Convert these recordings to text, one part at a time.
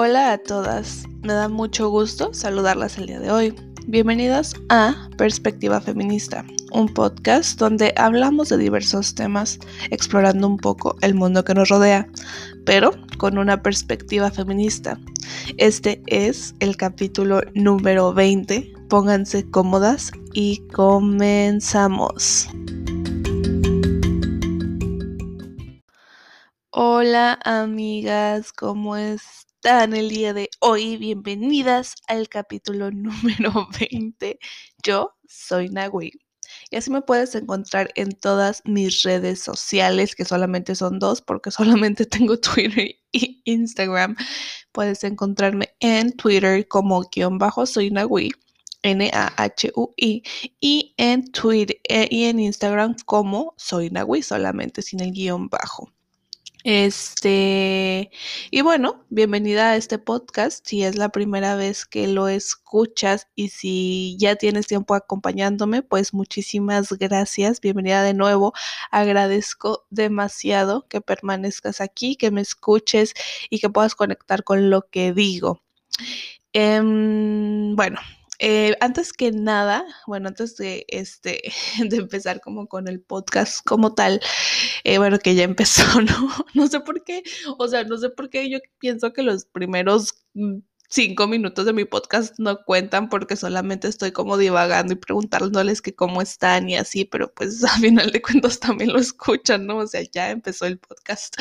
Hola a todas, me da mucho gusto saludarlas el día de hoy. Bienvenidas a Perspectiva Feminista, un podcast donde hablamos de diversos temas, explorando un poco el mundo que nos rodea, pero con una perspectiva feminista. Este es el capítulo número 20. Pónganse cómodas y comenzamos. Hola amigas, ¿cómo están el día de hoy? Bienvenidas al capítulo número 20. Yo soy Nagui. Y así me puedes encontrar en todas mis redes sociales, que solamente son dos, porque solamente tengo Twitter y Instagram. Puedes encontrarme en Twitter como guion bajo soy Nagui. N-A-H-U-I y en Twitter eh, y en Instagram como soy Nagui, solamente sin el guion bajo. Este, y bueno, bienvenida a este podcast. Si es la primera vez que lo escuchas y si ya tienes tiempo acompañándome, pues muchísimas gracias. Bienvenida de nuevo. Agradezco demasiado que permanezcas aquí, que me escuches y que puedas conectar con lo que digo. Em, bueno, eh, antes que nada, bueno, antes de este, de empezar como con el podcast como tal, eh, bueno, que ya empezó, ¿no? No sé por qué, o sea, no sé por qué yo pienso que los primeros mm, cinco minutos de mi podcast no cuentan porque solamente estoy como divagando y preguntándoles que cómo están y así, pero pues a final de cuentas también lo escuchan, ¿no? O sea, ya empezó el podcast.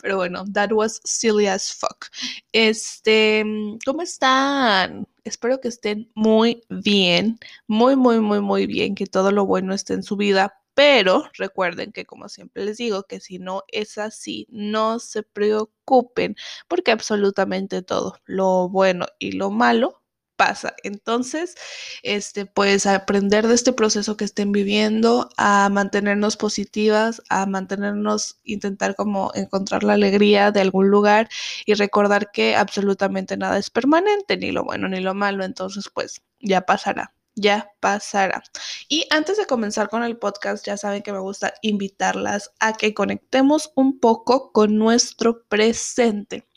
Pero bueno, that was silly as fuck. Este, ¿cómo están? Espero que estén muy bien, muy, muy, muy, muy bien, que todo lo bueno esté en su vida, pero recuerden que, como siempre les digo, que si no es así, no se preocupen, porque absolutamente todo, lo bueno y lo malo, pasa. Entonces, este, pues aprender de este proceso que estén viviendo, a mantenernos positivas, a mantenernos, intentar como encontrar la alegría de algún lugar y recordar que absolutamente nada es permanente, ni lo bueno ni lo malo. Entonces, pues ya pasará ya pasará. Y antes de comenzar con el podcast, ya saben que me gusta invitarlas a que conectemos un poco con nuestro presente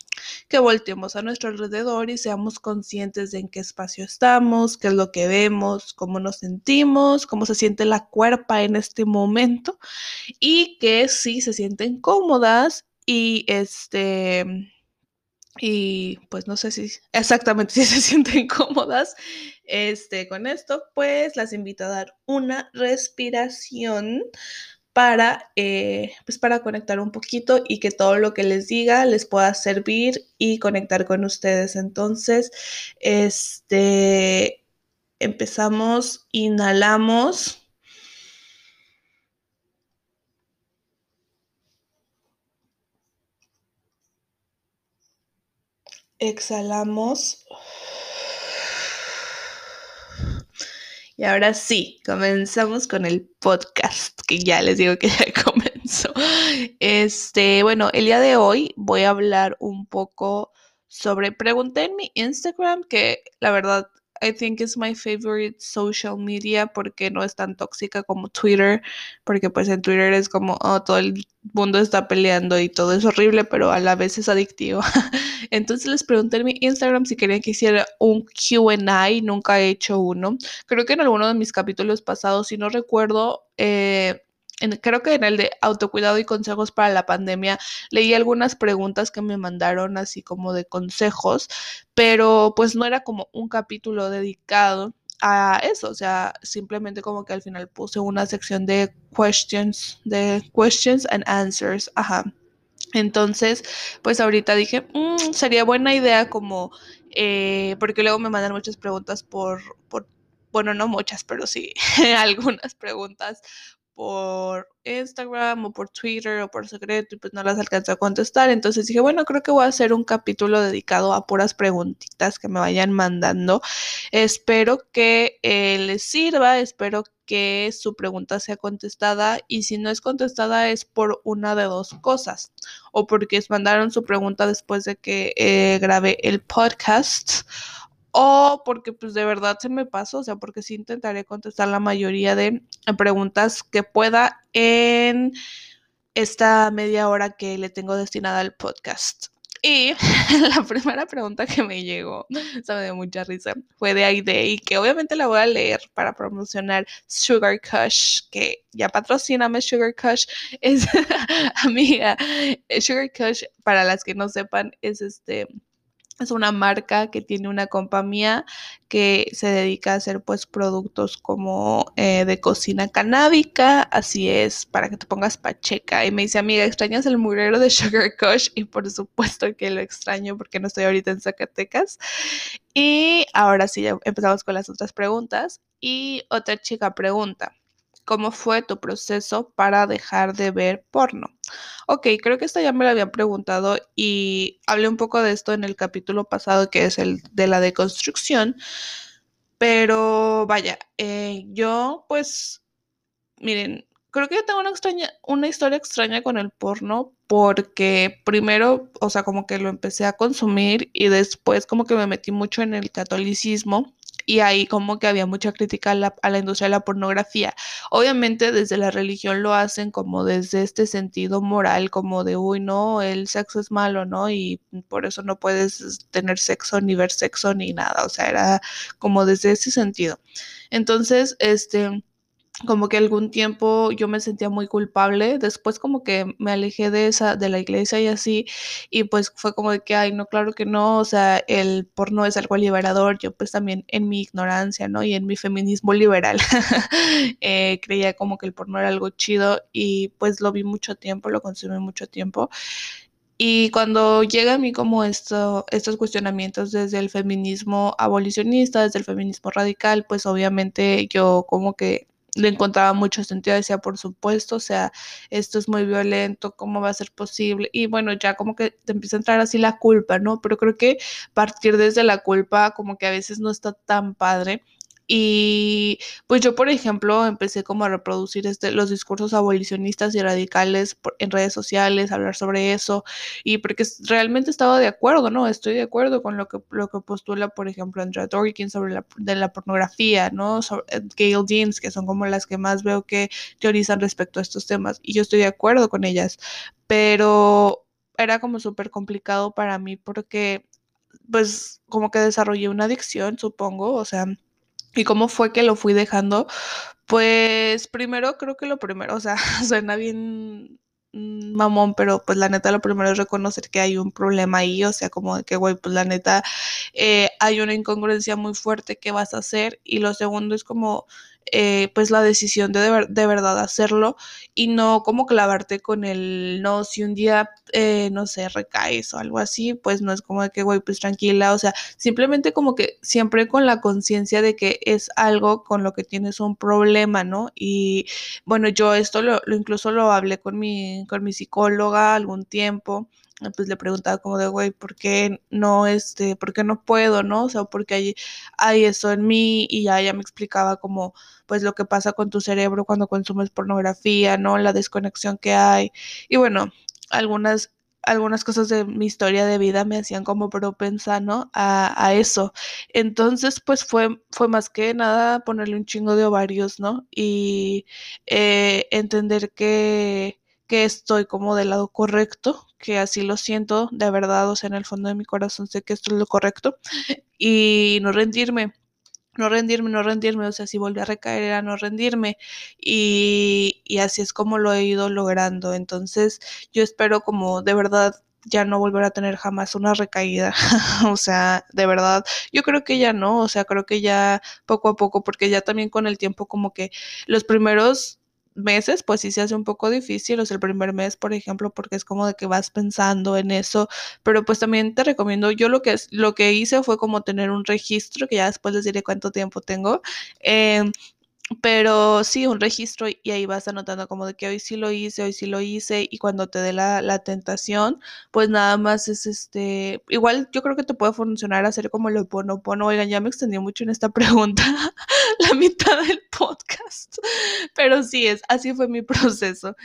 que volteemos a nuestro alrededor y seamos conscientes de en qué espacio estamos, qué es lo que vemos, cómo nos sentimos, cómo se siente la cuerpa en este momento y que si se sienten cómodas y este y pues no sé si exactamente si se sienten cómodas este, con esto, pues las invito a dar una respiración para, eh, pues para conectar un poquito y que todo lo que les diga les pueda servir y conectar con ustedes. Entonces, este, empezamos, inhalamos. Exhalamos. Y ahora sí, comenzamos con el podcast, que ya les digo que ya comenzó. Este, bueno, el día de hoy voy a hablar un poco sobre, pregunté en mi Instagram, que la verdad I think it's my favorite social media porque no es tan tóxica como Twitter, porque pues en Twitter es como oh, todo el mundo está peleando y todo es horrible, pero a la vez es adictivo. Entonces les pregunté en mi Instagram si querían que hiciera un QA, nunca he hecho uno. Creo que en alguno de mis capítulos pasados, si no recuerdo, eh, creo que en el de autocuidado y consejos para la pandemia, leí algunas preguntas que me mandaron así como de consejos, pero pues no era como un capítulo dedicado a eso, o sea, simplemente como que al final puse una sección de questions, de questions and answers, ajá. Entonces, pues ahorita dije, mm, sería buena idea como, eh, porque luego me mandan muchas preguntas por, por bueno, no muchas, pero sí algunas preguntas por Instagram o por Twitter o por secreto y pues no las alcanzé a contestar. Entonces dije, bueno, creo que voy a hacer un capítulo dedicado a puras preguntitas que me vayan mandando. Espero que eh, les sirva, espero que su pregunta sea contestada y si no es contestada es por una de dos cosas o porque mandaron su pregunta después de que eh, grabé el podcast o porque pues de verdad se me pasó, o sea, porque sí intentaré contestar la mayoría de preguntas que pueda en esta media hora que le tengo destinada al podcast. Y la primera pregunta que me llegó, se me dio mucha risa, fue de Aide que obviamente la voy a leer para promocionar Sugar Kush, que ya patrocíname Sugar Kush, es amiga, Sugar Kush, para las que no sepan, es este es una marca que tiene una compañía que se dedica a hacer pues productos como eh, de cocina canábica, así es, para que te pongas pacheca. Y me dice, amiga, ¿extrañas el mugrero de Sugar Kush? Y por supuesto que lo extraño porque no estoy ahorita en Zacatecas. Y ahora sí, ya empezamos con las otras preguntas. Y otra chica pregunta, ¿cómo fue tu proceso para dejar de ver porno? Ok, creo que esta ya me la habían preguntado y hablé un poco de esto en el capítulo pasado, que es el de la deconstrucción. Pero vaya, eh, yo pues, miren, creo que tengo una extraña, una historia extraña con el porno porque primero, o sea, como que lo empecé a consumir y después como que me metí mucho en el catolicismo y ahí como que había mucha crítica a la, industria de la pornografía. Obviamente desde la religión lo hacen como desde este sentido moral, como de, uy, no, el sexo es malo, ¿no? Y por eso no puedes tener sexo ni ver sexo ni nada, o sea, era como desde ese sentido. Entonces, este como que algún tiempo yo me sentía muy culpable, después como que me alejé de esa, de la iglesia y así, y pues fue como de que, ay, no, claro que no, o sea, el porno es algo liberador, yo pues también en mi ignorancia, ¿no? Y en mi feminismo liberal, eh, creía como que el porno era algo chido y pues lo vi mucho tiempo, lo consumí mucho tiempo. Y cuando llega a mí como esto, estos cuestionamientos desde el feminismo abolicionista, desde el feminismo radical, pues obviamente yo como que le encontraba mucho sentido, decía, por supuesto, o sea, esto es muy violento, ¿cómo va a ser posible? Y bueno, ya como que te empieza a entrar así la culpa, ¿no? Pero creo que partir desde la culpa como que a veces no está tan padre y pues yo, por ejemplo, empecé como a reproducir este, los discursos abolicionistas y radicales en redes sociales, hablar sobre eso, y porque realmente estaba de acuerdo, ¿no? Estoy de acuerdo con lo que, lo que postula, por ejemplo, Andrea Dworkin sobre la, de la pornografía, ¿no? Eh, Gail Jeans, que son como las que más veo que teorizan respecto a estos temas, y yo estoy de acuerdo con ellas, pero era como súper complicado para mí porque, pues, como que desarrollé una adicción, supongo, o sea ¿Y cómo fue que lo fui dejando? Pues primero creo que lo primero, o sea, suena bien mamón, pero pues la neta lo primero es reconocer que hay un problema ahí, o sea, como que, güey, pues la neta eh, hay una incongruencia muy fuerte que vas a hacer y lo segundo es como eh, pues la decisión de, de, verdad hacerlo y no como clavarte con el no, si un día, eh, no sé, recaes o algo así, pues no es como de que, güey, pues tranquila, o sea, simplemente como que siempre con la conciencia de que es algo con lo que tienes un problema, ¿no? Y bueno, yo esto lo, lo incluso lo hablé con mi, con mi psicóloga algún tiempo pues le preguntaba como de, güey, ¿por qué no, este, por qué no puedo, no? O sea, porque hay, hay eso en mí y ya ella me explicaba como, pues lo que pasa con tu cerebro cuando consumes pornografía, ¿no? La desconexión que hay. Y bueno, algunas algunas cosas de mi historia de vida me hacían como propensa, ¿no? A, a, eso. Entonces, pues fue, fue más que nada ponerle un chingo de ovarios, ¿no? Y eh, entender que, que estoy como del lado correcto, que así lo siento de verdad, o sea, en el fondo de mi corazón sé que esto es lo correcto y no rendirme, no rendirme, no rendirme, o sea, si volví a recaer era no rendirme y, y así es como lo he ido logrando, entonces yo espero como de verdad ya no volver a tener jamás una recaída. o sea, de verdad, yo creo que ya no, o sea, creo que ya poco a poco, porque ya también con el tiempo como que los primeros meses, pues sí se hace un poco difícil, o sea, el primer mes, por ejemplo, porque es como de que vas pensando en eso, pero pues también te recomiendo, yo lo que, lo que hice fue como tener un registro, que ya después les diré cuánto tiempo tengo, eh, pero sí, un registro y ahí vas anotando como de que hoy sí lo hice, hoy sí lo hice y cuando te dé la, la tentación, pues nada más es este, igual yo creo que te puede funcionar hacer como lo pono pono, oigan, ya me extendí mucho en esta pregunta, la mitad del podcast, pero sí es, así fue mi proceso.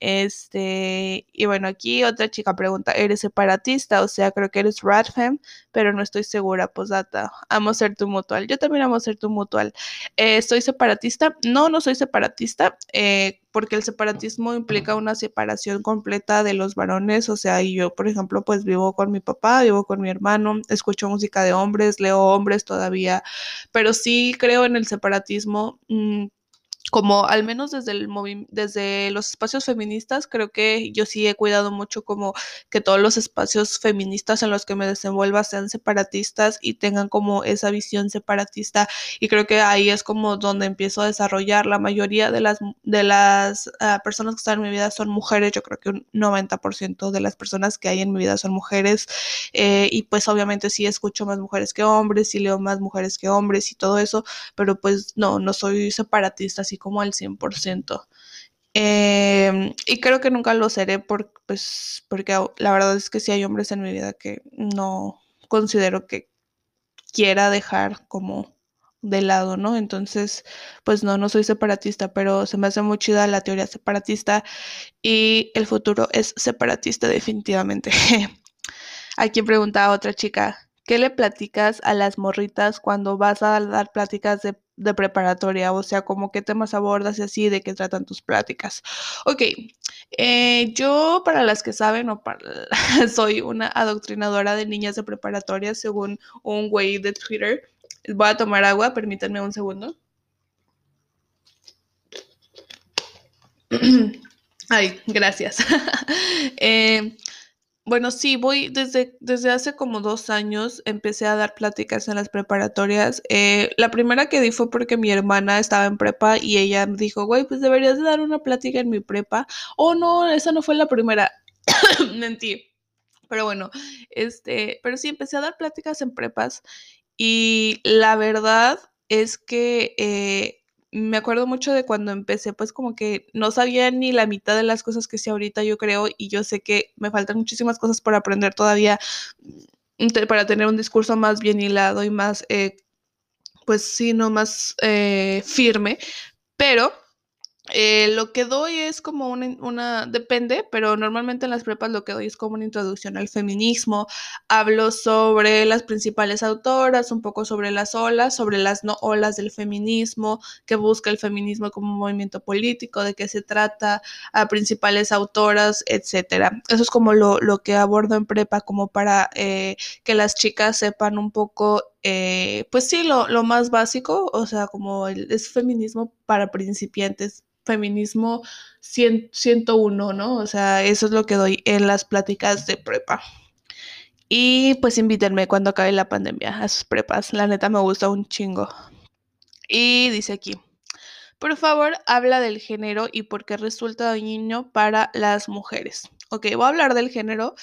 Este, y bueno, aquí otra chica pregunta, ¿eres separatista? O sea, creo que eres Radfem, pero no estoy segura, pues data, amo ser tu mutual, yo también amo ser tu mutual, eh, estoy separatista No, no soy separatista, eh, porque el separatismo implica una separación completa de los varones, o sea, y yo, por ejemplo, pues vivo con mi papá, vivo con mi hermano, escucho música de hombres, leo hombres todavía, pero sí creo en el separatismo. Mmm, como al menos desde, el desde los espacios feministas, creo que yo sí he cuidado mucho como que todos los espacios feministas en los que me desenvuelva sean separatistas y tengan como esa visión separatista y creo que ahí es como donde empiezo a desarrollar. La mayoría de las, de las uh, personas que están en mi vida son mujeres, yo creo que un 90% de las personas que hay en mi vida son mujeres eh, y pues obviamente sí escucho más mujeres que hombres, sí leo más mujeres que hombres y todo eso, pero pues no, no soy separatista así como al 100%. Em, y creo que nunca lo seré por, pues, porque la verdad es que sí hay hombres en mi vida que no considero que quiera dejar como de lado, ¿no? Entonces, pues no, no soy separatista, pero se me hace muy chida la teoría separatista y el futuro es separatista definitivamente. Aquí pregunta a otra chica, ¿qué le platicas a las morritas cuando vas a dar pláticas de de preparatoria, o sea, como qué temas abordas y así, de qué tratan tus pláticas. Ok, eh, yo para las que saben, o para, soy una adoctrinadora de niñas de preparatoria, según un güey de Twitter. Voy a tomar agua, permítanme un segundo. Ay, gracias. eh, bueno, sí, voy desde, desde hace como dos años, empecé a dar pláticas en las preparatorias. Eh, la primera que di fue porque mi hermana estaba en prepa y ella me dijo, güey, pues deberías de dar una plática en mi prepa. Oh, no, esa no fue la primera. Mentí. Pero bueno, este, pero sí, empecé a dar pláticas en prepas y la verdad es que eh, me acuerdo mucho de cuando empecé, pues como que no sabía ni la mitad de las cosas que sé ahorita, yo creo, y yo sé que me faltan muchísimas cosas por aprender todavía mm, para tener un discurso más bien hilado y más, eh, pues sí, no más eh, firme, pero eh, lo que doy es como una, depende, pero normalmente en las prepas lo que doy es como una introducción al feminismo. Hablo sobre las principales autoras, un poco sobre las olas, sobre las no olas del feminismo, que busca el feminismo como un movimiento político, de qué se trata, a principales autoras, etcétera. Eso es como lo, que abordo en prepa, como para eh, que las chicas sepan un poco eh, pues sí, lo, lo, más básico, o sea, como el, es feminismo para principiantes, feminismo 101, ¿no? O sea, eso es lo que doy en las pláticas de prepa. Y pues invítenme cuando acabe la pandemia a sus prepas. La neta me gusta un chingo. Y dice aquí, por favor, habla del género y por qué resulta dañino para las mujeres. Ok, voy a hablar del género.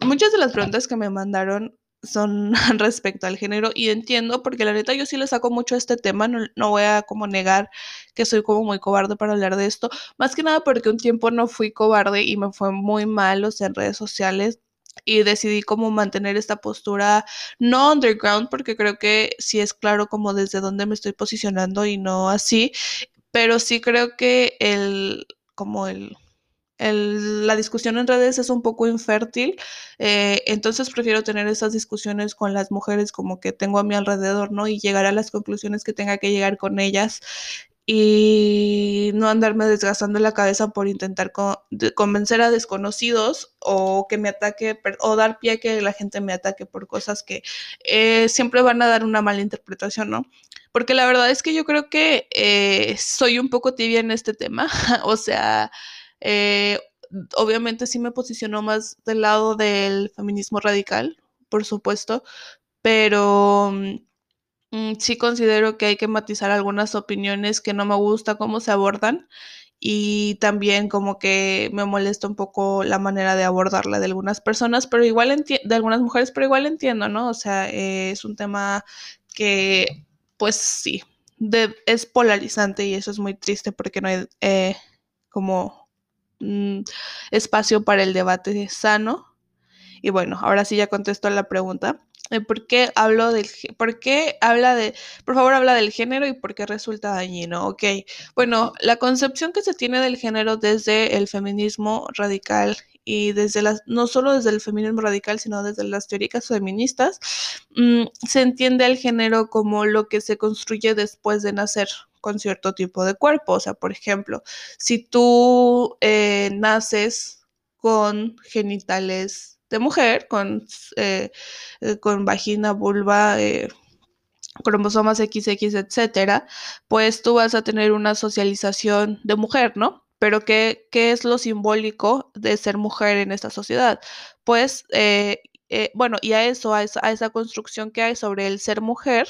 Muchas de las preguntas que me mandaron son respecto al género y entiendo porque la neta yo sí le saco mucho este tema, no, no, voy a como negar que soy como muy cobarde para hablar de esto, más que nada porque un tiempo no fui cobarde y me fue muy mal, o sea, en redes sociales y decidí como mantener esta postura no underground porque creo que sí es claro como desde dónde me estoy posicionando y no así, pero sí creo que el como el la discusión en redes es un poco infértil, eh, entonces prefiero tener esas discusiones con las mujeres como que tengo a mi alrededor, ¿no? Y llegar a las conclusiones que tenga que llegar con ellas y no andarme desgastando la cabeza por intentar convencer a desconocidos o que me ataque o dar pie a que la gente me ataque por cosas que eh, siempre van a dar una mala interpretación, ¿no? Porque la verdad es que yo creo que eh, soy un poco tibia en este tema, o sea, eh, obviamente sí me posicionó más del lado del feminismo radical, por supuesto, pero mm, sí considero que hay que matizar algunas opiniones que no me gusta cómo se abordan y también como que me molesta un poco la manera de abordarla de algunas personas, pero igual de algunas mujeres, pero igual entiendo, ¿no? O sea, eh, es un tema que, pues sí, es polarizante y eso es muy triste porque no hay eh, como Espacio para el debate sano. Y bueno, ahora sí ya contesto a la pregunta. Eh, ¿Por qué hablo del por qué habla de, por favor habla del género y por qué resulta dañino? Ok, bueno, la concepción que se tiene del género desde el feminismo radical y desde las, no solo desde el feminismo radical, sino desde las teóricas feministas, mm, se entiende el género como lo que se construye después de nacer, con cierto tipo de cuerpo. O sea, por ejemplo, si tú eh, naces con genitales de mujer, con, eh, eh, con vagina, vulva, cromosomas XX, etcétera, pues tú vas a tener una socialización de mujer, ¿no? Pero ¿qué, qué es lo simbólico de ser mujer en esta sociedad? Pues, bueno, y a eso, a esa construcción que hay sobre el ser mujer,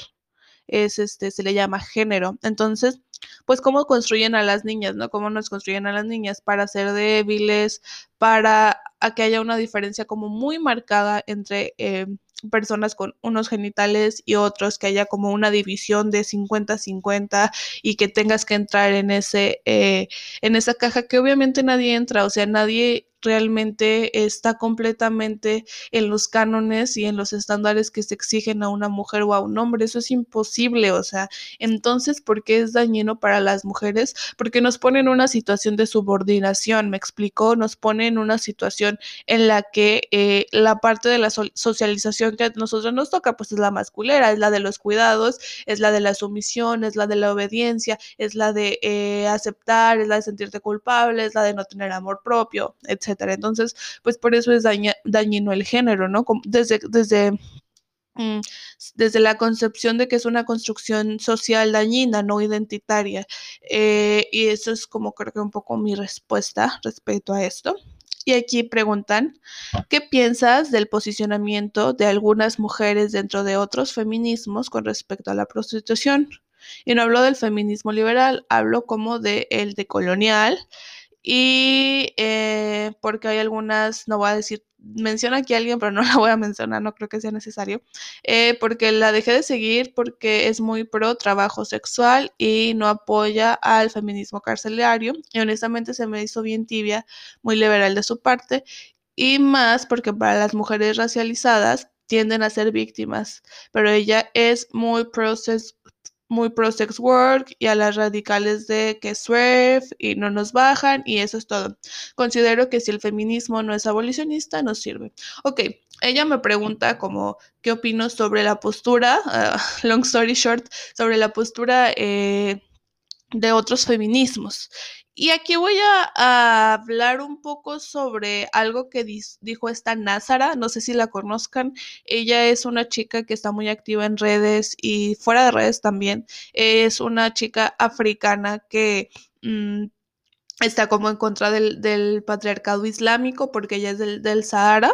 es este, se le llama género. Entonces, pues cómo construyen a las niñas, ¿no? Cómo nos construyen a las niñas para ser débiles, para que haya una diferencia como muy marcada entre eh, personas con unos genitales y otros, que haya como una división de 50-50 y que tengas que entrar en ese, eh, en esa caja que obviamente nadie entra, o sea, nadie realmente está completamente en los cánones y en los estándares que se exigen a una mujer o a un hombre. Eso es imposible, o sea, entonces, ¿por qué es dañino para las mujeres? Porque nos pone en una situación de subordinación, me explico, nos pone en una situación en la que eh, la parte de la socialización que a nosotros nos toca, pues es la masculera, es la de los cuidados, es la de la sumisión, es la de la obediencia, es la de eh, aceptar, es la de sentirte culpable, es la de no tener amor propio, etc. Entonces, pues por eso es dañino el género, ¿no? Desde, desde mm, desde la concepción de que es una construcción social dañina, no identitaria. Eh, y eso es como creo que un poco mi respuesta respecto a esto. Y aquí preguntan, ¿qué piensas del posicionamiento de algunas mujeres dentro de otros feminismos con respecto a la prostitución? Y no hablo del feminismo liberal, hablo como de el decolonial, y eh, porque hay algunas, no voy a decir, menciona aquí a alguien, pero no la voy a mencionar, no creo que sea necesario, eh, porque la dejé de seguir porque es muy pro trabajo sexual y no apoya al feminismo carcelario. Y honestamente se me hizo bien tibia, muy liberal de su parte. Y más porque para las mujeres racializadas tienden a ser víctimas, pero ella es muy pro muy pro sex work y a las radicales de que swerve y no nos bajan y eso es todo. Considero que si el feminismo no es abolicionista, no sirve. Ok, ella me pregunta como qué opino sobre la postura, ah, long story short, sobre la postura eh, de otros feminismos. Y aquí voy a, hablar un poco sobre algo que dijo esta Názara, no sé si la conozcan, ella es una chica que está muy activa en redes y fuera de redes también, es una chica africana que... Mm, está como en contra del, patriarcado islámico porque ella es del, del Sahara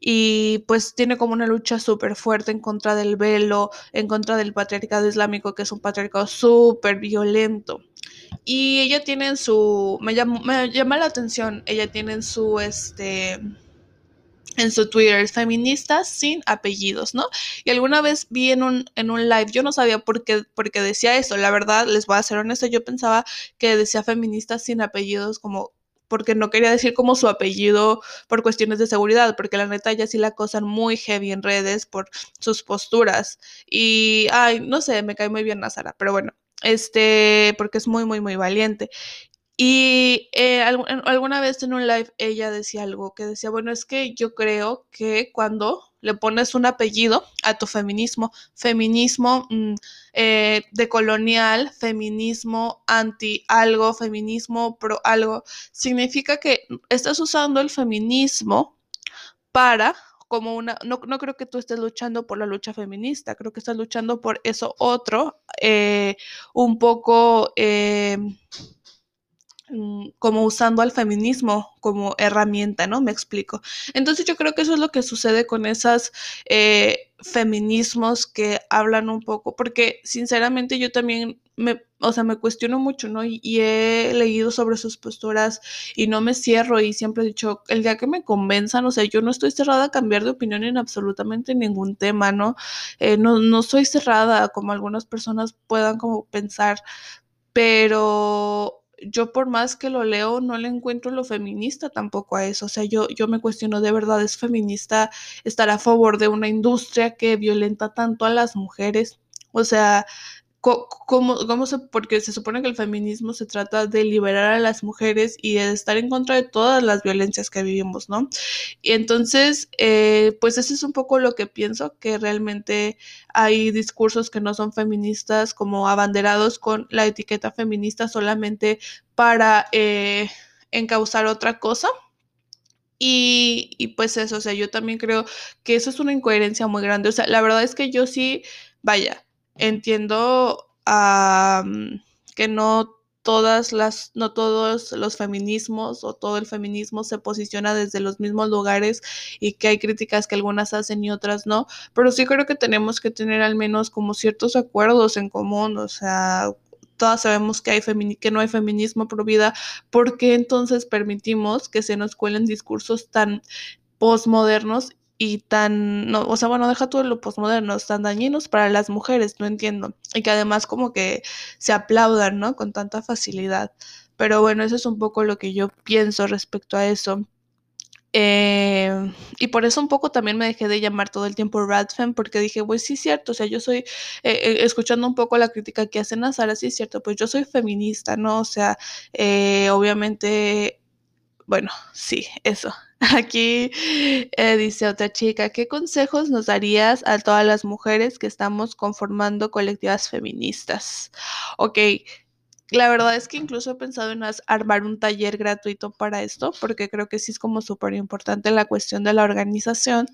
y pues tiene como una lucha súper fuerte en contra del velo, en contra del patriarcado islámico, que es un patriarcado súper violento. Y ella tiene en su, me llama, me llama la atención, ella tiene en su, este, en su Twitter, feministas sin apellidos, ¿no? Y alguna vez vi en un, en un live, yo no sabía por qué, por qué decía eso, la verdad, les voy a ser honesta, yo pensaba que decía feministas sin apellidos como porque no quería decir como su apellido por cuestiones de seguridad, porque la neta ya sí la acosan muy heavy en redes por sus posturas. Y, ay, no sé, me cae muy bien Nazara, pero bueno, este, porque es muy, muy, muy valiente. Y eh, alguna vez en un live ella decía algo que decía, bueno, es que yo creo que cuando le pones un apellido a tu feminismo, feminismo mm, eh, de colonial, feminismo anti algo, feminismo pro algo, significa que estás usando el feminismo para como una, no, no, creo que tú estés luchando por la lucha feminista, creo que estás luchando por eso otro, eh, un poco eh, mm, como usando al feminismo como herramienta, ¿no? Me explico. Entonces yo creo que eso es lo que sucede con esas eh, feminismos que hablan un poco, porque sinceramente yo también me, o sea, me cuestiono mucho, ¿no? Y, he leído sobre sus posturas y no me cierro y siempre he dicho, el día que me convenzan, o sea, yo no estoy cerrada a cambiar de opinión en absolutamente ningún tema, ¿no? Eh, no, no soy cerrada como algunas personas puedan como pensar, pero yo por más que lo leo, no le encuentro lo feminista tampoco a eso. O sea, yo, yo me cuestiono de verdad, ¿es feminista estar a favor de una industria que violenta tanto a las mujeres? O sea, ¿Cómo, porque se supone que el feminismo se trata de liberar a las mujeres y de estar en contra de todas las violencias que vivimos, ¿no? Y entonces, eh, pues eso es un poco lo que pienso, que realmente hay discursos que no son feministas como abanderados con la etiqueta feminista solamente para eh, encauzar otra cosa. Y, y pues eso, o sea, yo también creo que eso es una incoherencia muy grande. O sea, la verdad es que yo sí, vaya, entiendo que no todas las, no todos los feminismos o todo el feminismo se posiciona desde los mismos lugares y que hay críticas que algunas hacen y otras no, pero sí creo que tenemos que tener al menos como ciertos acuerdos en común, o sea, todas sabemos que, hay que no hay feminismo pro vida, ¿por qué entonces permitimos que se nos cuelen discursos tan postmodernos y tan, no, o sea, bueno, deja todo lo postmoderno, tan dañinos para las mujeres, no entiendo. Y que además como que se aplaudan, ¿no? Con tanta facilidad. Pero bueno, eso es un poco lo que yo pienso respecto a eso. Eh, y por eso un poco también me dejé de llamar todo el tiempo Radfem, porque dije, pues sí es cierto, o sea, yo soy, eh, eh, escuchando un poco la crítica que hacen a Sara, sí es cierto, pues yo soy feminista, ¿no? O sea, obviamente, bueno, sí, eso. Aquí eh, dice otra chica, ¿qué consejos nos darías a todas las mujeres que estamos conformando colectivas feministas? Ok, la verdad es que incluso he pensado en armar un taller gratuito para esto, porque creo que sí es como súper importante la cuestión de la organización.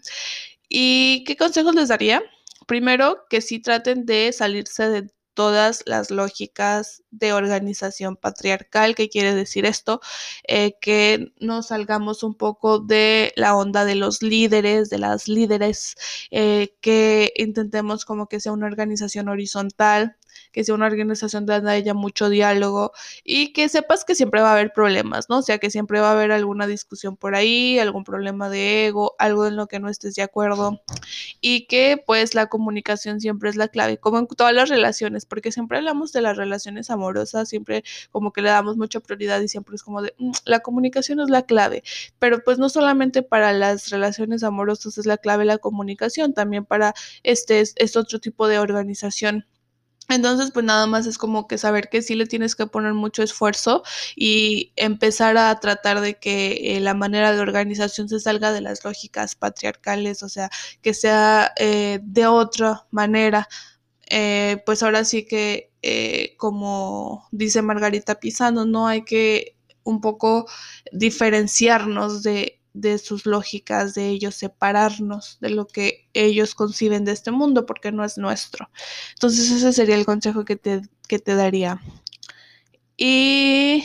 ¿Y qué consejos les daría? Primero, que sí traten de salirse de todas las lógicas de organización patriarcal. ¿Qué quiere decir esto? Eh, que nos salgamos un poco de la onda de los líderes, de las líderes, eh, que intentemos como que sea una organización horizontal, que sea una organización donde haya mucho diálogo y que sepas que siempre va a haber problemas, ¿no? O sea, que siempre va a haber alguna discusión por ahí, algún problema de ego, algo en lo que no estés de acuerdo y que pues la comunicación siempre es la clave, como en todas las relaciones, porque siempre hablamos de las relaciones amorosas, siempre como que le damos mucha prioridad y siempre es como de, mm, la comunicación es la clave, pero pues no solamente para las relaciones amorosas es la clave la comunicación, también para este, este otro tipo de organización entonces, pues nada más es como que saber que sí le tienes que poner mucho esfuerzo y empezar a tratar de que eh, la manera de organización se salga de las lógicas patriarcales, o sea, que sea eh, de otra manera. Eh, pues ahora sí que, como dice Margarita Pisano, no hay que un poco diferenciarnos de, de sus lógicas, de ellos separarnos de lo que ellos conciben de este mundo, porque no es nuestro. Entonces ese sería el consejo que te, que te daría. Y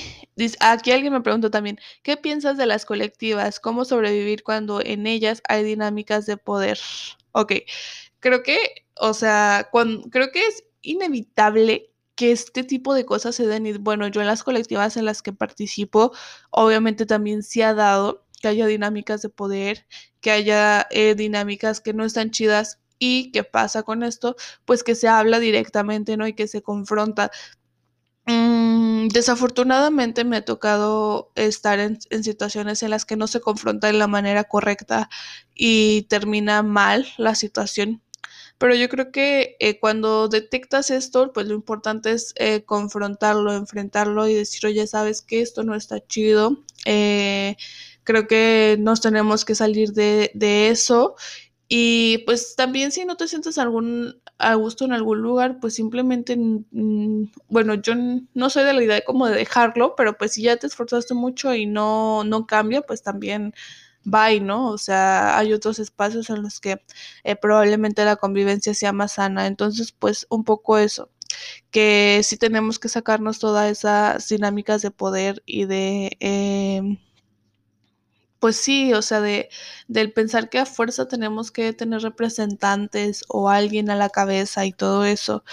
aquí alguien me preguntó también, ¿qué piensas de las colectivas? ¿Cómo sobrevivir cuando en ellas hay dinámicas de poder? Ok, creo que, o sea, cuando, creo que es inevitable que este tipo de cosas se den. Y bueno, yo en las colectivas en las que participo, obviamente también se ha dado que haya dinámicas de poder, que haya eh, dinámicas que no están chidas. ¿Y qué pasa con esto? Pues que se habla directamente, ¿no? Y que se confronta. Mm, desafortunadamente me ha tocado estar en, situaciones en las que no se confronta de la manera correcta y termina mal la situación. Pero yo creo que eh, cuando detectas esto, pues lo importante es eh, confrontarlo, enfrentarlo y decir, oye, sabes que esto no está chido. Eh, Creo que nos tenemos que salir de, eso. Y pues también si no te sientes algún, a gusto en algún lugar, pues simplemente, bueno, yo no soy de la idea de como de dejarlo, pero pues si ya te esforzaste mucho y no, no cambia, pues también bye, ¿no? O sea, hay otros espacios en los que eh, probablemente la convivencia sea más sana. Entonces, pues un poco eso, que sí tenemos que sacarnos todas esas dinámicas de poder y de... Em, pues sí, o sea, de, del pensar que a fuerza tenemos que tener representantes o alguien a la cabeza y todo eso.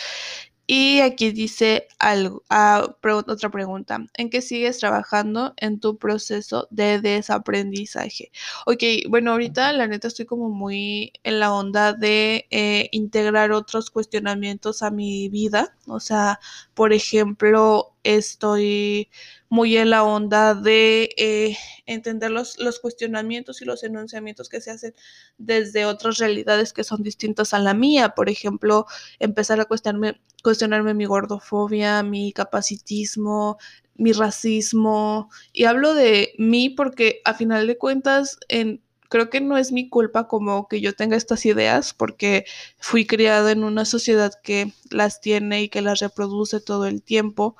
Y aquí dice algo, ah, otra pregunta. ¿En qué sigues trabajando en tu proceso de desaprendizaje? Ok, bueno, ahorita la neta estoy como muy en la onda de eh, integrar otros cuestionamientos a mi vida. O sea, por ejemplo, estoy muy en la onda de eh, entender los, los, cuestionamientos y los enunciamientos que se hacen desde otras realidades que son distintas a la mía. Por ejemplo, empezar a cuestionarme, cuestionarme mi gordofobia, mi capacitismo, mi racismo. Y hablo de mí porque a final de cuentas, en, creo que no es mi culpa como que yo tenga estas ideas porque fui criada en una sociedad que las tiene y que las reproduce todo el tiempo,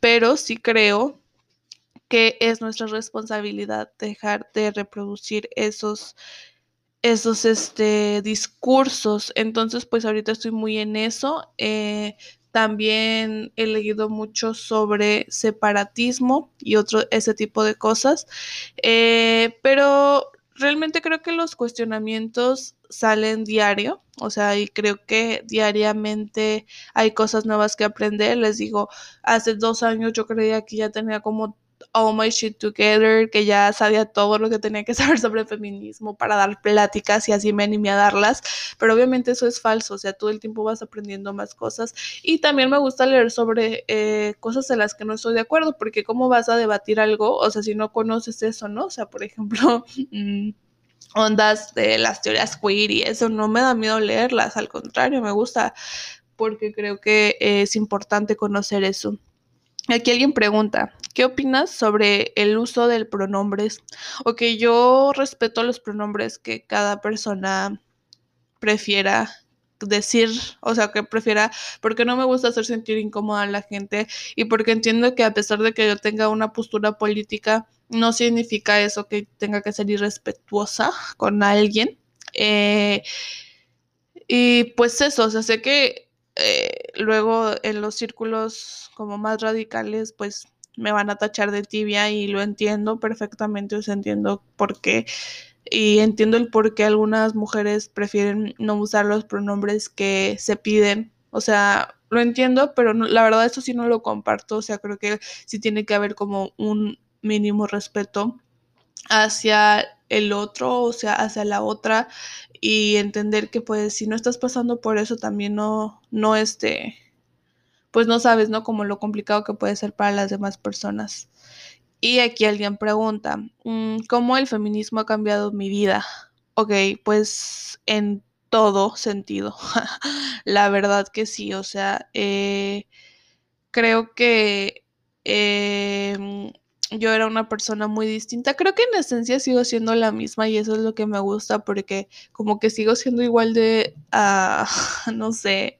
pero sí creo que es nuestra responsabilidad dejar de reproducir esos esos este, discursos. Entonces, pues ahorita estoy muy en eso. Eh, también he leído mucho sobre separatismo y otro ese tipo de cosas. Eh, pero realmente creo que los cuestionamientos salen diario, o sea, y creo que diariamente hay cosas nuevas que aprender. Les digo, hace dos años yo creía que ya tenía como all my shit together, que ya sabía todo lo que tenía que saber sobre feminismo para dar pláticas y así me animé a darlas, pero obviamente eso es falso, o sea, todo el tiempo vas aprendiendo más cosas y también me gusta leer sobre eh, cosas en las que no estoy de acuerdo, porque cómo vas a debatir algo, o sea, si no conoces eso, ¿no? O sea, por ejemplo... Mm, ondas de las teorías queer y eso no me da miedo leerlas, al contrario, me gusta porque creo que es importante conocer eso. Aquí alguien pregunta, ¿qué opinas sobre el uso del pronombres? Ok, yo respeto los pronombres que cada persona prefiera decir, o sea, que prefiera, porque no me gusta hacer sentir incómoda a la gente y porque entiendo que a pesar de que yo tenga una postura política, no significa eso que tenga que ser irrespetuosa con alguien. Eh, y pues eso, o sea, sé que eh, luego en los círculos como más radicales, pues me van a tachar de tibia y lo entiendo perfectamente, o entiendo por qué. Y entiendo el por qué algunas mujeres prefieren no usar los pronombres que se piden. O sea, lo entiendo, pero la verdad eso sí no lo comparto. O sea, creo que sí tiene que haber como un mínimo respeto hacia el otro, o sea, hacia la otra y entender que pues si no estás pasando por eso también no, no este, pues no sabes, ¿no? Como lo complicado que puede ser para las demás personas. Y aquí alguien pregunta, mm, ¿cómo el feminismo ha cambiado mi vida? Ok, pues en todo sentido. la verdad que sí, o sea, eh, creo que eh, yo era una persona muy distinta. Creo que en esencia sigo siendo la misma y eso es lo que me gusta porque como que sigo siendo igual de, uh, no sé,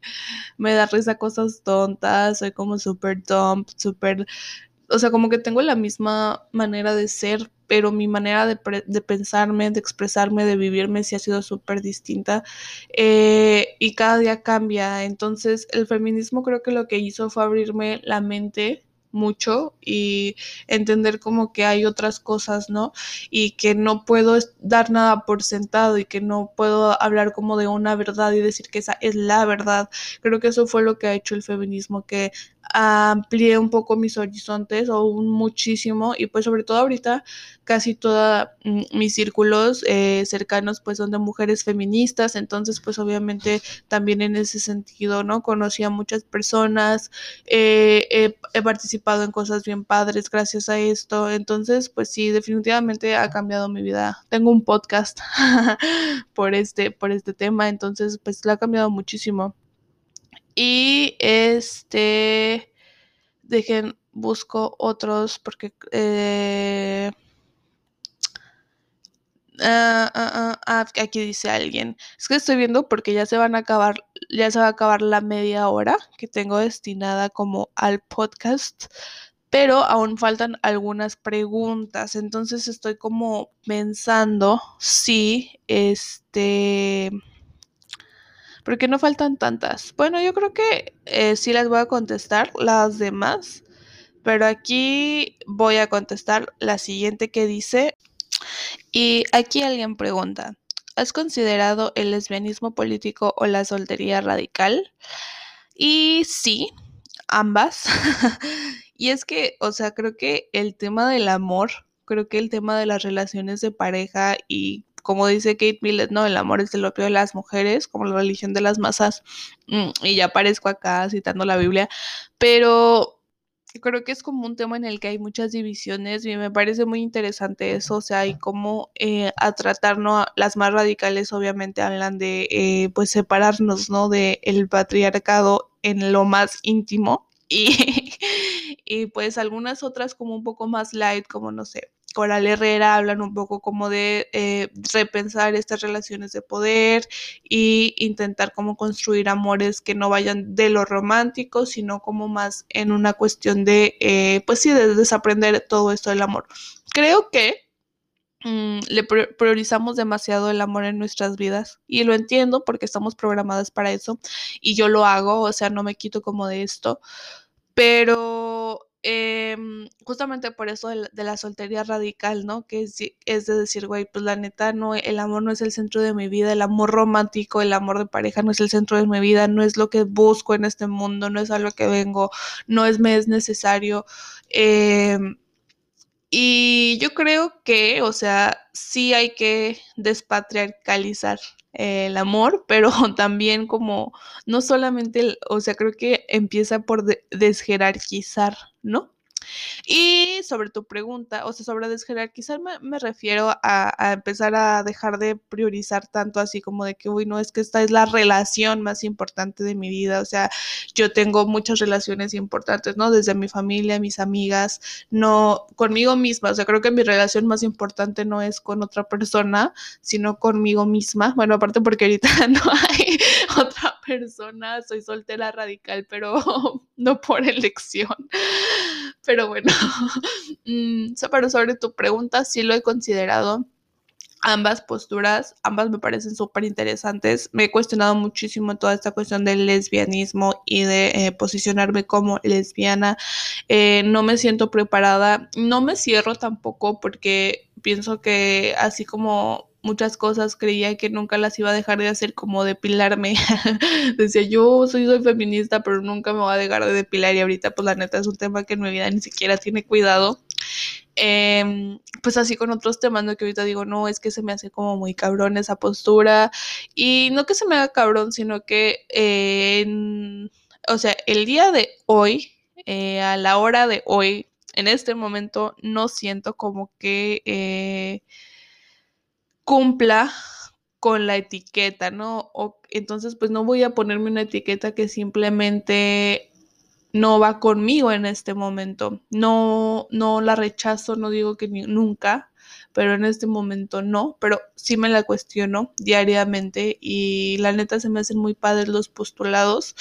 me da risa cosas tontas, soy como súper dump, súper, o sea, como que tengo la misma manera de ser, pero mi manera de, de pensarme, de expresarme, de vivirme sí ha sido súper distinta eh, y cada día cambia. Entonces el feminismo creo que lo que hizo fue abrirme la mente mucho y entender como que hay otras cosas, ¿no? Y que no puedo dar nada por sentado y que no puedo hablar como de una verdad y decir que esa es la verdad. Creo que eso fue lo que ha hecho el feminismo, que amplié un poco mis horizontes o un muchísimo y pues sobre todo ahorita casi todos mm, mis círculos eh, cercanos pues son de mujeres feministas entonces pues obviamente también en ese sentido no conocí a muchas personas eh, he participado en cosas bien padres gracias a esto entonces pues sí definitivamente ha cambiado mi vida. Tengo un podcast por este por este tema entonces pues lo ha cambiado muchísimo y este, dejen, busco otros porque... Eh, ah, ah, ah, aquí dice alguien. Es que estoy viendo porque ya se van a acabar, ya se va a acabar la media hora que tengo destinada como al podcast, pero aún faltan algunas preguntas. Entonces estoy como pensando si este porque no faltan tantas. Bueno, yo creo que eh, sí las voy a contestar, las demás, pero aquí voy a contestar la siguiente que dice, y aquí alguien pregunta, ¿has considerado el lesbianismo político o la soltería radical? Y sí, ambas. y es que, o sea, creo que el tema del amor, creo que el tema de las relaciones de pareja y como dice Kate Millett, ¿no? El amor es el opio de las mujeres, como la religión de las masas. Mm, y ya aparezco acá citando la Biblia. Pero creo que es como un tema en el que hay muchas divisiones y me parece muy interesante eso, o sea, y cómo eh, a tratar, ¿no? Las más radicales obviamente hablan de, eh, pues, separarnos, ¿no? De el patriarcado en lo más íntimo y, y pues algunas otras como un poco más light, como no sé, Coral Herrera hablan un poco como de eh, repensar estas relaciones de poder y intentar como construir amores que no vayan de lo romántico, sino como más en una cuestión de, eh, pues sí, de desaprender todo esto del amor. Creo que mm, le priorizamos demasiado el amor en nuestras vidas y lo entiendo porque estamos programadas para eso y yo lo hago, o sea, no me quito como de esto, pero Em, justamente por eso de, la soltería radical, ¿no? Que es, es, de decir, güey, pues la neta, no, el amor no es el centro de mi vida, el amor romántico, el amor de pareja no es el centro de mi vida, no es lo que busco en este mundo, no es a lo que vengo, no es me es necesario. Em, y yo creo que, o sea, sí hay que despatriarcalizar el amor, pero también como, no solamente, o sea, creo que empieza por desjerarquizar, ¿no? Y sobre tu pregunta, o sea, sobre desjerarquizar me, me refiero a, empezar a dejar de priorizar tanto así como de que, uy, no, es que esta es la relación más importante de mi vida, o sea, yo tengo muchas relaciones importantes, ¿no? Desde mi familia, mis amigas, no conmigo misma, o sea, creo que mi relación más importante no es con otra persona, sino conmigo misma, bueno, aparte porque ahorita no hay otra persona, soy soltera radical, pero no por elección. Pero bueno, mm, pero sobre tu pregunta, sí lo he considerado. Ambas posturas, ambas me parecen súper interesantes. Me he cuestionado muchísimo toda esta cuestión del lesbianismo y de eh, posicionarme como lesbiana. Eh, no me siento preparada, no me cierro tampoco porque pienso que así como muchas cosas creía que nunca las iba a dejar de hacer como depilarme. Decía, yo soy, soy feminista, pero nunca me voy a dejar de depilar y ahorita pues la neta es un tema que en mi vida ni siquiera tiene cuidado. Em, pues así con otros temas, ¿no? Que ahorita digo, no, es que se me hace como muy cabrón esa postura. Y no que se me haga cabrón, sino que, o sea, el día de hoy, eh, a la hora de hoy, en este momento, no siento como que... Cumpla con la etiqueta, ¿no? O, entonces, pues no voy a ponerme una etiqueta que simplemente no va conmigo en este momento. No, no la rechazo, no digo que nunca, pero en este momento no, pero sí me la cuestiono diariamente y la neta se me hacen muy padres los postulados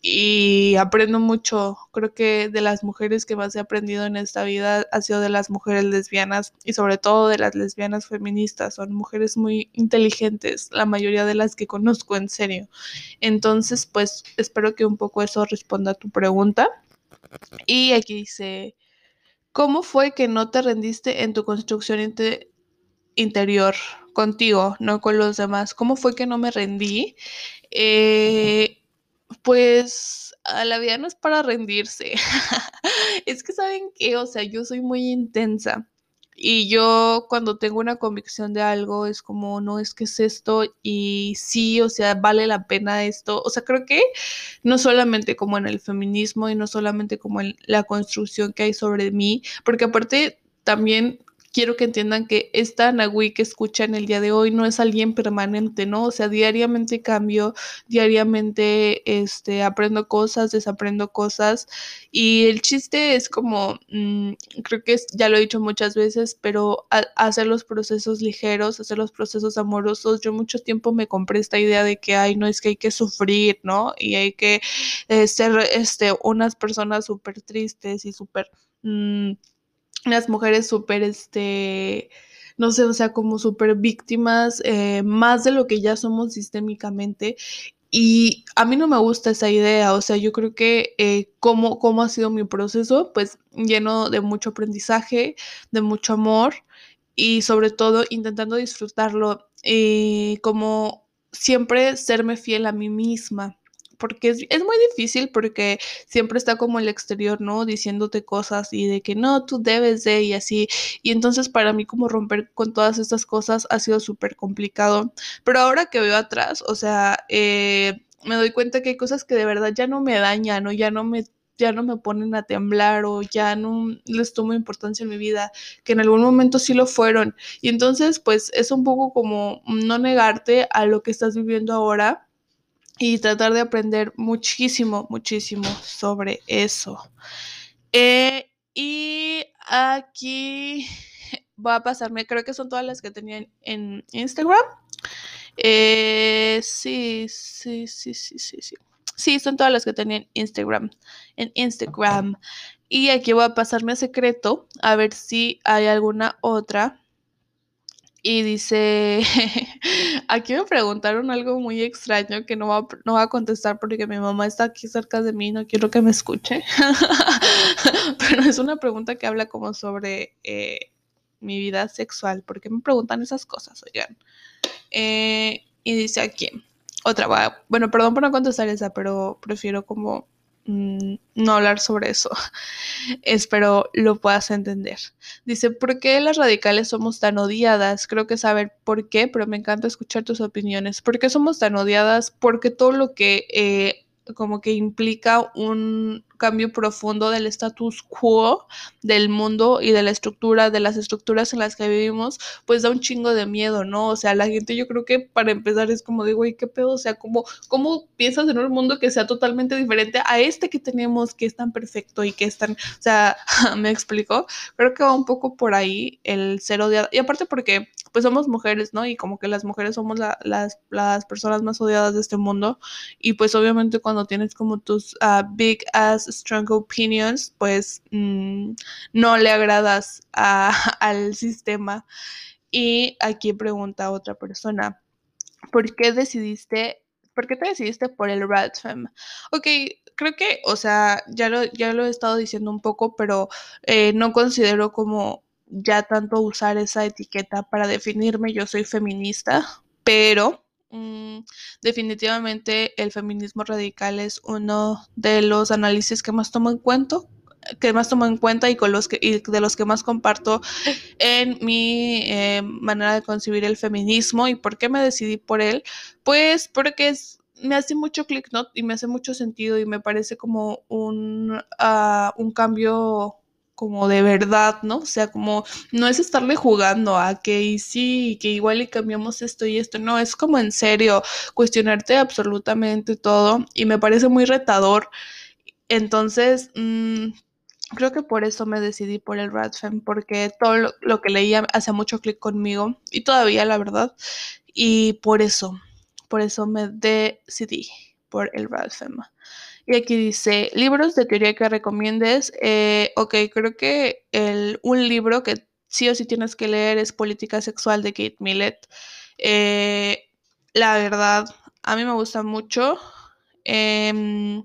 y aprendo mucho. Creo que de las mujeres que más he aprendido en esta vida ha sido de las mujeres lesbianas y sobre todo de las lesbianas feministas. Son mujeres muy inteligentes, la mayoría de las que conozco en serio. Entonces, pues espero que un poco eso responda a tu pregunta. Y aquí dice, ¿Cómo fue que no te rendiste en tu construcción interior contigo, no con los demás? ¿Cómo fue que no me rendí? Eh, pues la vida no es para rendirse. es que saben que, o sea, yo soy muy intensa. Y yo cuando tengo una convicción de algo es como, no es que es esto y sí, o sea, vale la pena esto. O sea, creo que no solamente como en el feminismo y no solamente como en la construcción que hay sobre mí, porque aparte también quiero que entiendan que esta Nahui que escuchan el día de hoy no es alguien permanente, ¿no? O sea, diariamente cambio, diariamente este, aprendo cosas, desaprendo cosas y el chiste es como, mm, creo que ya lo he dicho muchas veces, pero hacer los procesos ligeros, hacer los procesos amorosos, yo mucho tiempo me compré esta idea de que, ay, no es que hay que sufrir, ¿no? Y hay que eh, ser este, unas personas súper tristes y súper... Mm, las mujeres súper, este, no sé, o sea, como súper víctimas, eh, más de lo que ya somos sistémicamente. Y a mí no me gusta esa idea, o sea, yo creo que eh, cómo, ha sido mi proceso, pues lleno de mucho aprendizaje, de mucho amor y sobre todo intentando disfrutarlo, eh, como siempre serme fiel a mí misma porque es, muy difícil porque siempre está como el exterior, ¿no? Diciéndote cosas y de que no, tú debes de y así. Y entonces para mí como romper con todas estas cosas ha sido súper complicado. Pero ahora que veo atrás, o sea, eh, me doy cuenta que hay cosas que de verdad ya no me dañan o ya no me ya no me ponen a temblar o ya no les tomo importancia en mi vida, que en algún momento sí lo fueron. Y entonces, pues es un poco como no negarte a lo que estás viviendo ahora y tratar de aprender muchísimo, muchísimo sobre eso. Eh, y aquí va a pasarme, creo que son todas las que tenían en Instagram. Eh, sí, sí, sí, sí, sí, sí. Sí, son todas las que tenía en Instagram. En Instagram. Y aquí voy a pasarme a secreto a ver si hay alguna otra. Y dice, aquí me preguntaron algo muy extraño que no va, no va a contestar porque mi mamá está aquí cerca de mí, no quiero que me escuche. Pero es una pregunta que habla como sobre eh, mi vida sexual. ¿Por qué me preguntan esas cosas, oigan? Eh, y dice aquí, otra, bueno, perdón por no contestar esa, pero prefiero como mm, no hablar sobre eso. Espero lo puedas entender. Dice, ¿por qué las radicales somos tan odiadas? Creo que saber por qué, pero me encanta escuchar tus opiniones. ¿Por qué somos tan odiadas? Porque todo lo que eh, como que implica un cambio profundo del status quo del mundo y de la estructura, de las estructuras en las que vivimos, pues da un chingo de miedo, ¿no? O sea, la gente yo creo que para empezar es como de, güey, ¿qué pedo? O sea, ¿cómo, ¿cómo piensas en un mundo que sea totalmente diferente a este que tenemos, que es tan perfecto y que es tan, o sea, me explico, creo que va un poco por ahí el ser odiado. Y aparte porque, pues somos mujeres, ¿no? Y como que las mujeres somos las, las personas más odiadas de este mundo. Y pues obviamente cuando tienes como tus uh, big ass strong opinions, pues mm, no le agradas al sistema. Y aquí pregunta otra persona, ¿por qué decidiste, por qué te decidiste por el Radfem? Ok, creo que, o sea, ya lo, ya lo he estado diciendo un poco, pero eh, no considero como ya tanto usar esa etiqueta para definirme, yo soy feminista, pero Mm, definitivamente el feminismo radical es uno de los análisis que más tomo en cuenta que más tomo en cuenta y con los que y de los que más comparto en mi eh, manera de concebir el feminismo y por qué me decidí por él pues porque me hace mucho clic ¿no? y me hace mucho sentido y me parece como un, uh, un cambio como de verdad, ¿no? O sea, como no es estarle jugando a que y sí, que igual y cambiamos esto y esto, no, es como en serio, cuestionarte absolutamente todo y me parece muy retador. Entonces, mm, creo que por eso me decidí por el Radfem, porque todo lo, que leía hacía mucho clic conmigo y todavía, la verdad, y por eso, por eso me decidí por el Radfem. Y aquí dice, libros de teoría que recomiendes. Eh, ok, creo que el, un libro que sí o sí tienes que leer es Política Sexual de Kate Millett. Eh, la verdad, a mí me gusta mucho. Em,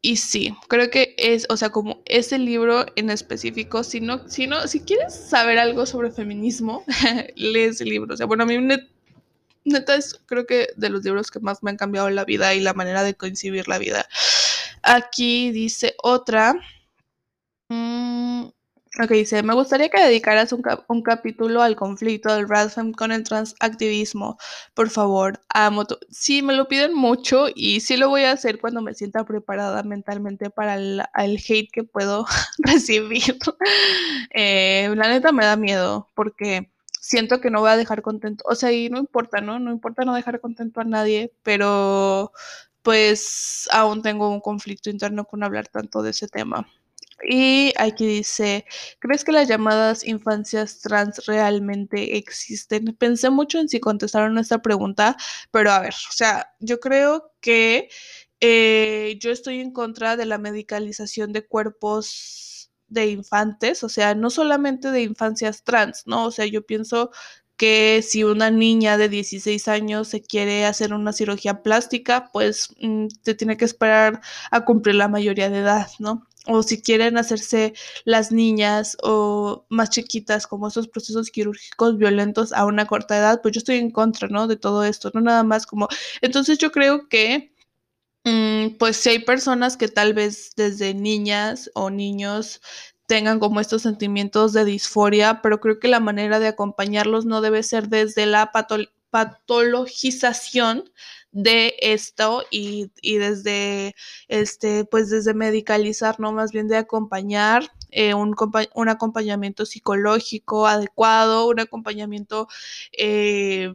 y sí, creo que es, o sea, como ese libro en específico, si no, si no, si quieres saber algo sobre feminismo, lees ese libro. O sea, bueno, a mí neta es creo que de los libros que más me han cambiado la vida y la manera de concebir la vida. Aquí dice otra. Mm, ok, dice, me gustaría que dedicaras un, un capítulo al conflicto del Radfem con el transactivismo. Por favor, amo. Sí, me lo piden mucho y sí lo voy a hacer cuando me sienta preparada mentalmente para el, hate que puedo recibir. Eh, la neta me da miedo porque siento que no voy a dejar contento, o sea, y no importa, ¿no? No importa no dejar contento a nadie, pero pues aún tengo un conflicto interno con hablar tanto de ese tema. Y aquí dice, ¿crees que las llamadas infancias trans realmente existen? Pensé mucho en si contestaron esta pregunta, pero a ver, o sea, yo creo que eh, yo estoy en contra de la medicalización de cuerpos de infantes, o sea, no solamente de infancias trans, ¿no? O sea, yo pienso que si una niña de 16 años se quiere hacer una cirugía plástica, pues mm, se tiene que esperar a cumplir la mayoría de edad, ¿no? O si quieren hacerse las niñas o más chiquitas como esos procesos quirúrgicos violentos a una corta edad, pues yo estoy en contra, ¿no? De todo esto, no nada más como... Entonces yo creo que Mm, pues si hay personas que tal vez desde niñas o niños tengan como estos sentimientos de disforia, pero creo que la manera de acompañarlos no debe ser desde la patologización de esto y, desde este pues desde medicalizar no más bien de acompañar eh, un, un, acompañamiento psicológico adecuado un acompañamiento eh,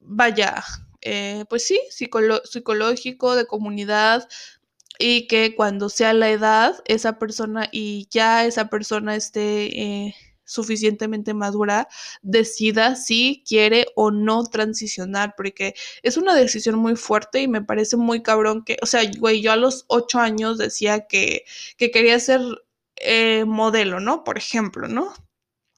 vaya eh, pues sí psicológico de comunidad y que cuando sea la edad esa persona y ya esa persona esté suficientemente madura decida si quiere o no transicionar, porque es una decisión muy fuerte y me parece muy cabrón que, o sea, güey, yo a los ocho años decía que, que quería ser eh, modelo, ¿no? Por ejemplo, ¿no?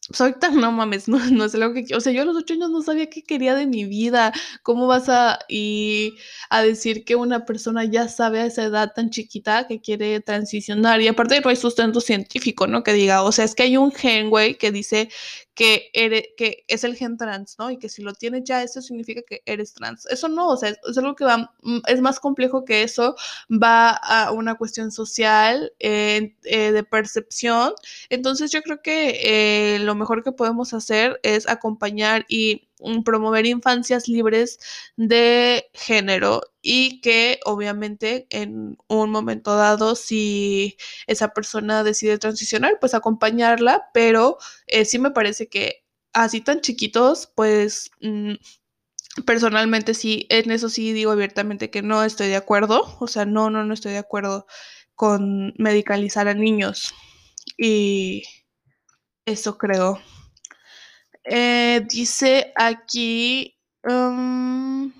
Pues ahorita no mames, no, no sé lo que, o sea, yo a los ocho años no sabía qué quería de mi vida, cómo vas a, y a decir que una persona ya sabe a esa edad tan chiquita que quiere transicionar, y aparte no hay sustento científico, ¿no? Que diga, o sea, es que hay un gen, güey, que dice que, eres, que es el gen trans, ¿no? Y que si lo tienes ya, eso significa que eres trans. Eso no, o sea, es, algo que va, mm, es más complejo que eso, va a una cuestión social, eh, de percepción. Entonces yo creo que eh, lo mejor que podemos hacer es acompañar y promover infancias libres de género y que obviamente en un momento dado si esa persona decide transicionar pues acompañarla pero eh, sí me parece que así tan chiquitos pues mm, personalmente sí en eso sí digo abiertamente que no estoy de acuerdo o sea no no no estoy de acuerdo con medicalizar a niños. Y eso creo eh, dice aquí, um,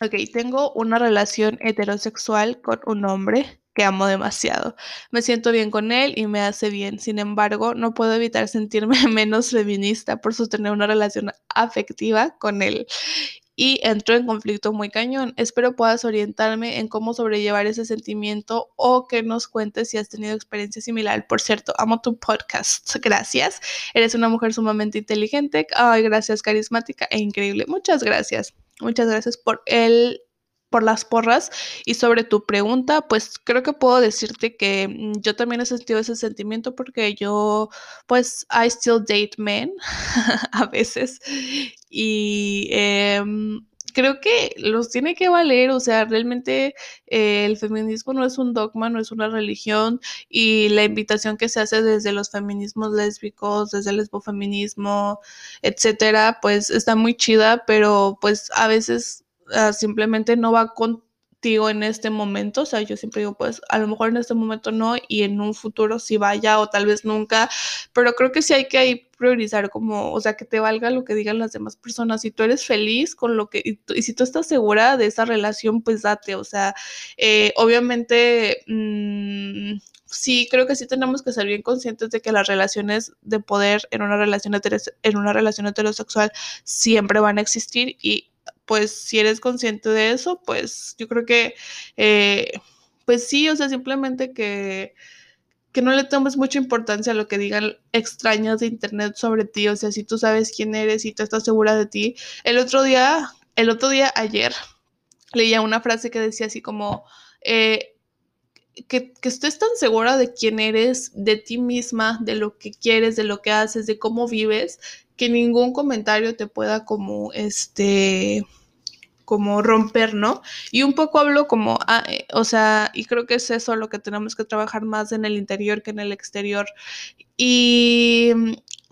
ok, tengo una relación heterosexual con un hombre que amo demasiado. Me siento bien con él y me hace bien. Sin embargo, no puedo evitar sentirme menos feminista por sostener una relación afectiva con él y entró en conflicto muy cañón. Espero puedas orientarme en cómo sobrellevar ese sentimiento o que nos cuentes si has tenido experiencia similar. Por cierto, amo tu podcast. Gracias. Eres una mujer sumamente inteligente. Ay, gracias, carismática e increíble. Muchas gracias. Muchas gracias por el por las porras y sobre tu pregunta, pues creo que puedo decirte que mm, yo también he sentido ese sentimiento porque yo, pues, I still date men a veces y em, creo que los tiene que valer, o sea, realmente eh, el feminismo no es un dogma, no es una religión y la invitación que se hace desde los feminismos lésbicos, desde el lesbofeminismo, etcétera, pues está muy chida, pero pues a veces Ah, simplemente no va contigo en este momento, o sea, yo siempre digo, pues a lo mejor en este momento no y en un futuro sí vaya o tal vez nunca, pero creo que sí hay que priorizar como, o sea, que te valga lo que digan las demás personas. Si tú eres feliz con lo que, y, si tú estás segura de esa relación, pues date, o sea, eh, obviamente... Mm, sí, creo que sí tenemos que ser bien conscientes de que las relaciones de poder en una relación, en una relación heterosexual siempre van a existir y pues si eres consciente de eso, pues yo creo que, eh, pues sí, o sea, simplemente que, que no le tomes mucha importancia a lo que digan extraños de internet sobre ti, o sea, si tú sabes quién eres y tú estás segura de ti. El otro día, el otro día, ayer, leía una frase que decía así como, eh, que, que, estés tan segura de quién eres, de ti misma, de lo que quieres, de lo que haces, de cómo vives, que ningún comentario te pueda como, este, como romper, ¿no? Y un poco hablo como, ah, eh, o sea, y creo que es eso lo que tenemos que trabajar más en el interior que en el exterior. Y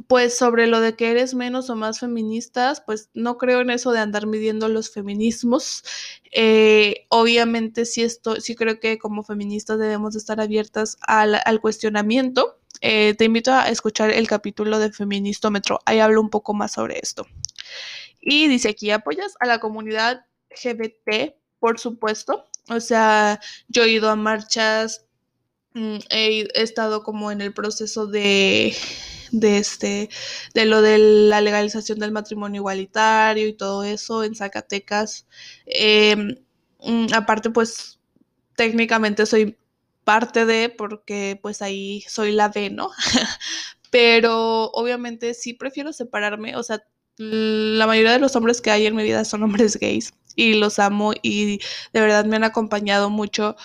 pues sobre lo de que eres menos o más feministas, pues no creo en eso de andar midiendo los feminismos. Eh, obviamente sí, esto, sí creo que como feministas debemos estar abiertas al, al cuestionamiento. Eh, te invito a escuchar el capítulo de Feministómetro, ahí hablo un poco más sobre esto. Y dice aquí, apoyas a la comunidad LGBT, por supuesto. O sea, yo he ido a marchas, mm, he, estado como en el proceso de, de este, de lo de la legalización del matrimonio igualitario y todo eso en Zacatecas. Em, mm, aparte, pues técnicamente soy parte de, porque pues ahí soy la B, ¿no? Pero obviamente sí prefiero separarme, o sea, la mayoría de los hombres que hay en mi vida son hombres gays y los amo y de verdad me han acompañado mucho.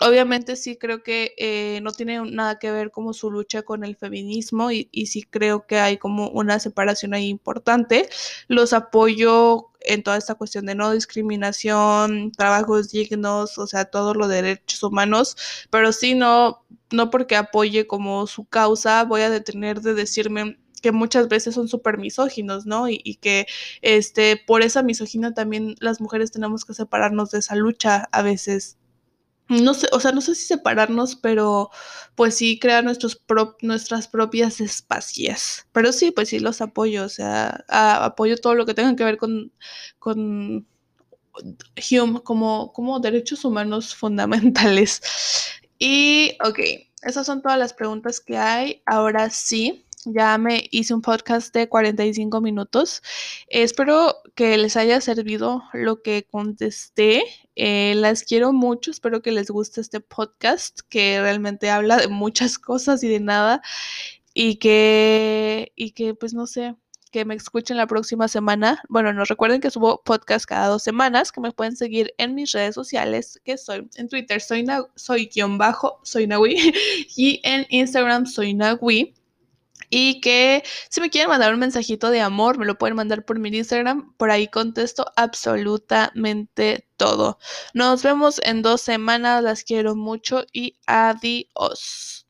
Obviamente sí creo que eh, no tiene nada que ver como su lucha con el feminismo y, y sí creo que hay como una separación ahí importante. Los apoyo en toda esta cuestión de no discriminación, trabajos dignos, o sea, todo lo de derechos humanos, pero sí no, no porque apoye como su causa, voy a detener de decirme que muchas veces son súper misóginos, ¿no? Y, y, que este, por esa misoginia también las mujeres tenemos que separarnos de esa lucha a veces no sé, o sea, no sé si separarnos, pero pues sí crear nuestros nuestras propias espacias. Pero sí, pues sí los apoyo, o sea, apoyo todo lo que tenga que ver con, con Hume como, como derechos humanos fundamentales. Y, ok, esas son todas las preguntas que hay. Ahora sí, ya me hice un podcast de 45 minutos. Espero que les haya servido lo que contesté. Eh, las quiero mucho. Espero que les guste este podcast que realmente habla de muchas cosas y de nada. Y que, y que pues no sé, que me escuchen la próxima semana. Bueno, nos recuerden que subo podcast cada dos semanas, que me pueden seguir en mis redes sociales, que soy en Twitter soy, soy guion bajo, soy Nahui, y en Instagram soy Nahui. Y que si me quieren mandar un mensajito de amor, me lo pueden mandar por mi Instagram. Por ahí contesto absolutamente todo. Nos vemos en dos semanas. Las quiero mucho y adiós.